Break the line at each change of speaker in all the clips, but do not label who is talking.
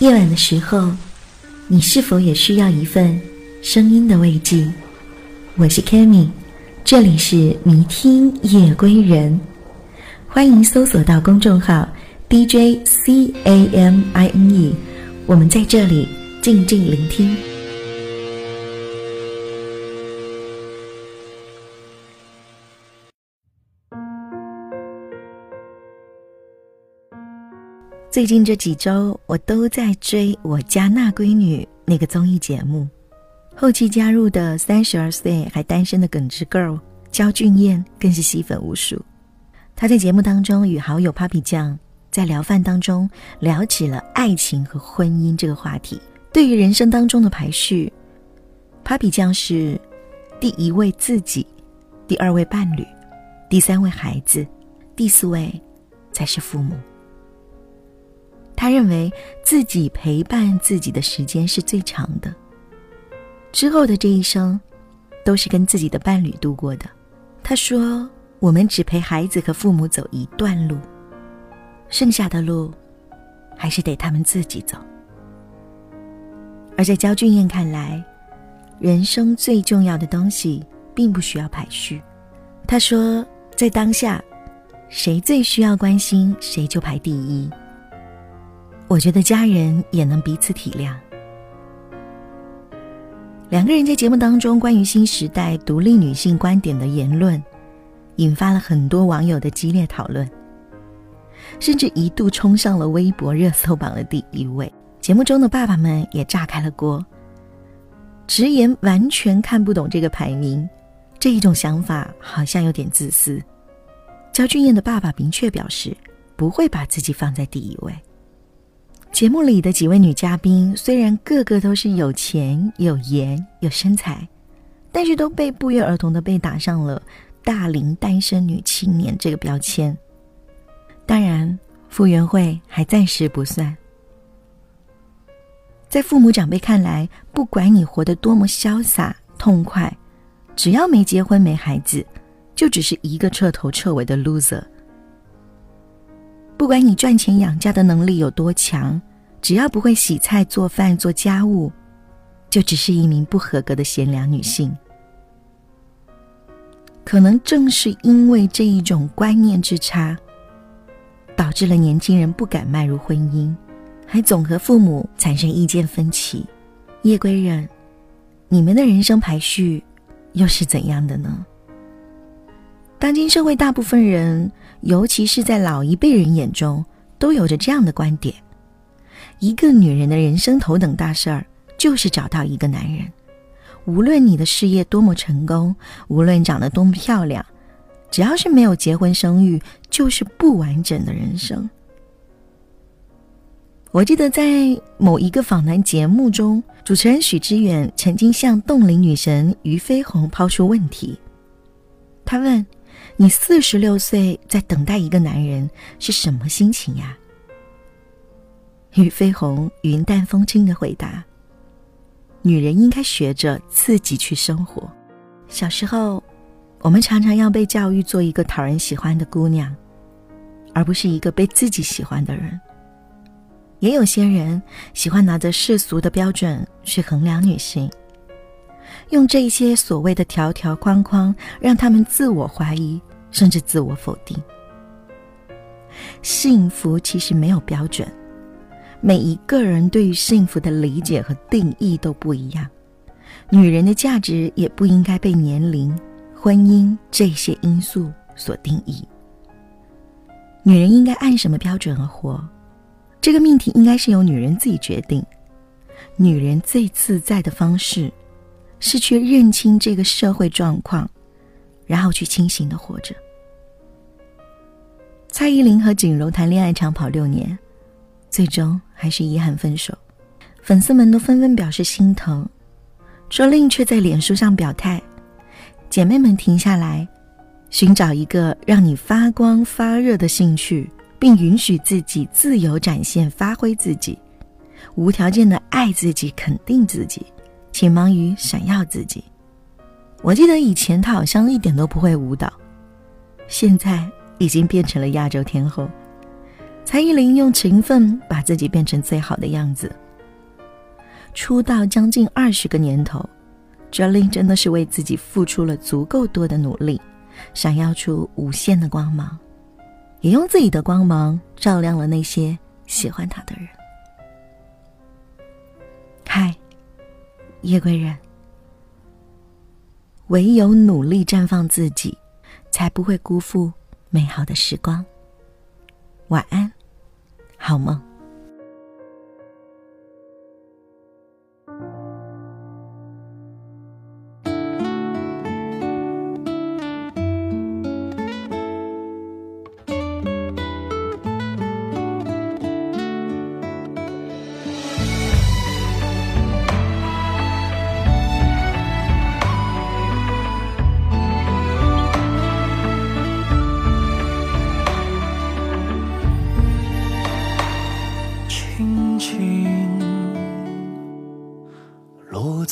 夜晚的时候，你是否也需要一份声音的慰藉？我是 Kami，这里是迷听夜归人，欢迎搜索到公众号 DJ C A M I N E，我们在这里静静聆听。最近这几周，我都在追《我家那闺女》那个综艺节目。后期加入的三十二岁还单身的耿直 girl 焦俊艳更是吸粉无数。她在节目当中与好友 Papi 酱在聊饭当中聊起了爱情和婚姻这个话题。对于人生当中的排序，Papi 酱是第一位自己，第二位伴侣，第三位孩子，第四位才是父母。他认为自己陪伴自己的时间是最长的，之后的这一生，都是跟自己的伴侣度过的。他说：“我们只陪孩子和父母走一段路，剩下的路，还是得他们自己走。”而在焦俊艳看来，人生最重要的东西并不需要排序。他说：“在当下，谁最需要关心，谁就排第一。”我觉得家人也能彼此体谅。两个人在节目当中关于新时代独立女性观点的言论，引发了很多网友的激烈讨论，甚至一度冲上了微博热搜榜的第一位。节目中的爸爸们也炸开了锅，直言完全看不懂这个排名，这一种想法好像有点自私。焦俊艳的爸爸明确表示，不会把自己放在第一位。节目里的几位女嘉宾虽然个个都是有钱、有颜、有身材，但是都被不约而同的被打上了“大龄单身女青年”这个标签。当然，傅园慧还暂时不算。在父母长辈看来，不管你活得多么潇洒痛快，只要没结婚没孩子，就只是一个彻头彻尾的 loser。不管你赚钱养家的能力有多强，只要不会洗菜、做饭、做家务，就只是一名不合格的贤良女性。可能正是因为这一种观念之差，导致了年轻人不敢迈入婚姻，还总和父母产生意见分歧。叶归人，你们的人生排序又是怎样的呢？当今社会大部分人。尤其是在老一辈人眼中，都有着这样的观点：一个女人的人生头等大事儿就是找到一个男人。无论你的事业多么成功，无论长得多么漂亮，只要是没有结婚生育，就是不完整的人生。我记得在某一个访谈节目中，主持人许知远曾经向冻龄女神俞飞鸿抛出问题，他问。你四十六岁在等待一个男人是什么心情呀？俞飞鸿云淡风轻的回答：“女人应该学着自己去生活。小时候，我们常常要被教育做一个讨人喜欢的姑娘，而不是一个被自己喜欢的人。也有些人喜欢拿着世俗的标准去衡量女性。”用这些所谓的条条框框，让他们自我怀疑，甚至自我否定。幸福其实没有标准，每一个人对于幸福的理解和定义都不一样。女人的价值也不应该被年龄、婚姻这些因素所定义。女人应该按什么标准而活？这个命题应该是由女人自己决定。女人最自在的方式。是去认清这个社会状况，然后去清醒的活着。蔡依林和景柔谈恋爱长跑六年，最终还是遗憾分手，粉丝们都纷纷表示心疼。卓令却在脸书上表态：“姐妹们，停下来，寻找一个让你发光发热的兴趣，并允许自己自由展现、发挥自己，无条件的爱自己、肯定自己。”请忙于闪耀自己。我记得以前他好像一点都不会舞蹈，现在已经变成了亚洲天后。蔡依林用勤奋把自己变成最好的样子。出道将近二十个年头，Jolin 真的是为自己付出了足够多的努力，闪耀出无限的光芒，也用自己的光芒照亮了那些喜欢他的人。夜归人，唯有努力绽放自己，才不会辜负美好的时光。晚安，好梦。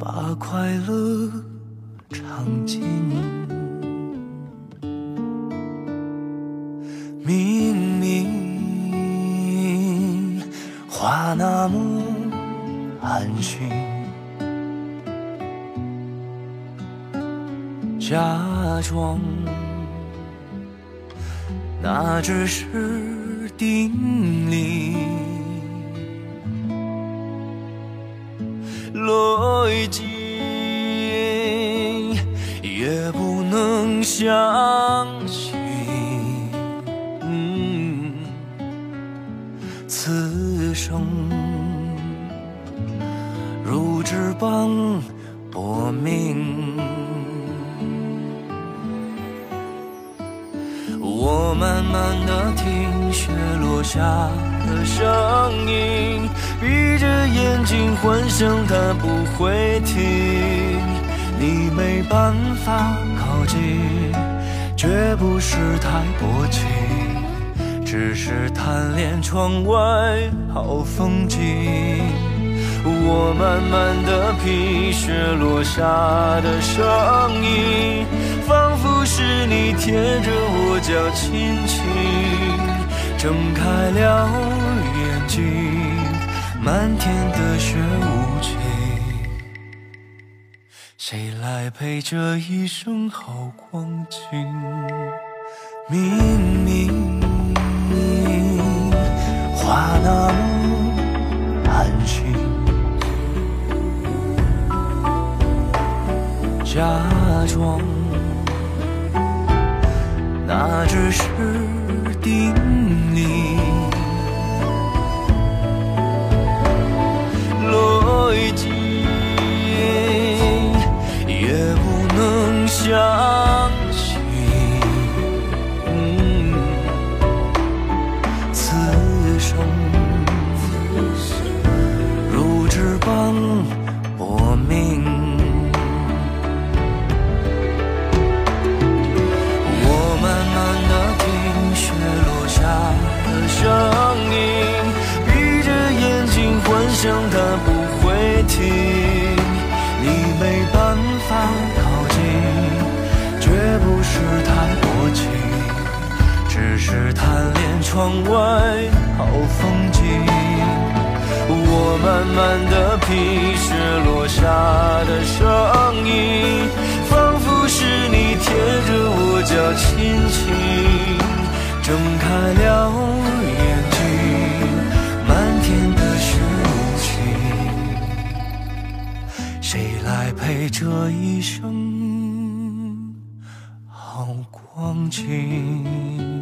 把快乐尝尽，明明话那么寒心，假装那只是定理。相信，此生如纸般薄命。我慢慢的听雪落下的声音。闭着眼睛幻想它不会停，你没办法靠近，绝不是太薄情，只是贪恋窗外好风景。我慢慢的品雪落下的声音，仿佛是你贴着我脚轻轻睁开了眼睛。漫天的雪无情，谁来陪这一生好光景？明明话那么寒心，假装那只是定慢慢的品雪落下的声音，仿佛是你贴着我脚轻轻睁开了眼睛。漫天的雪无情，谁来陪这一生好？光景，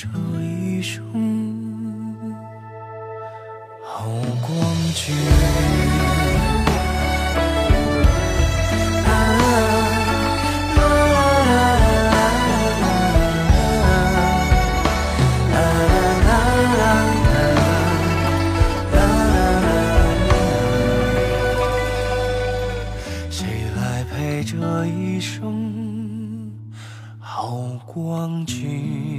这一生好光景？忘记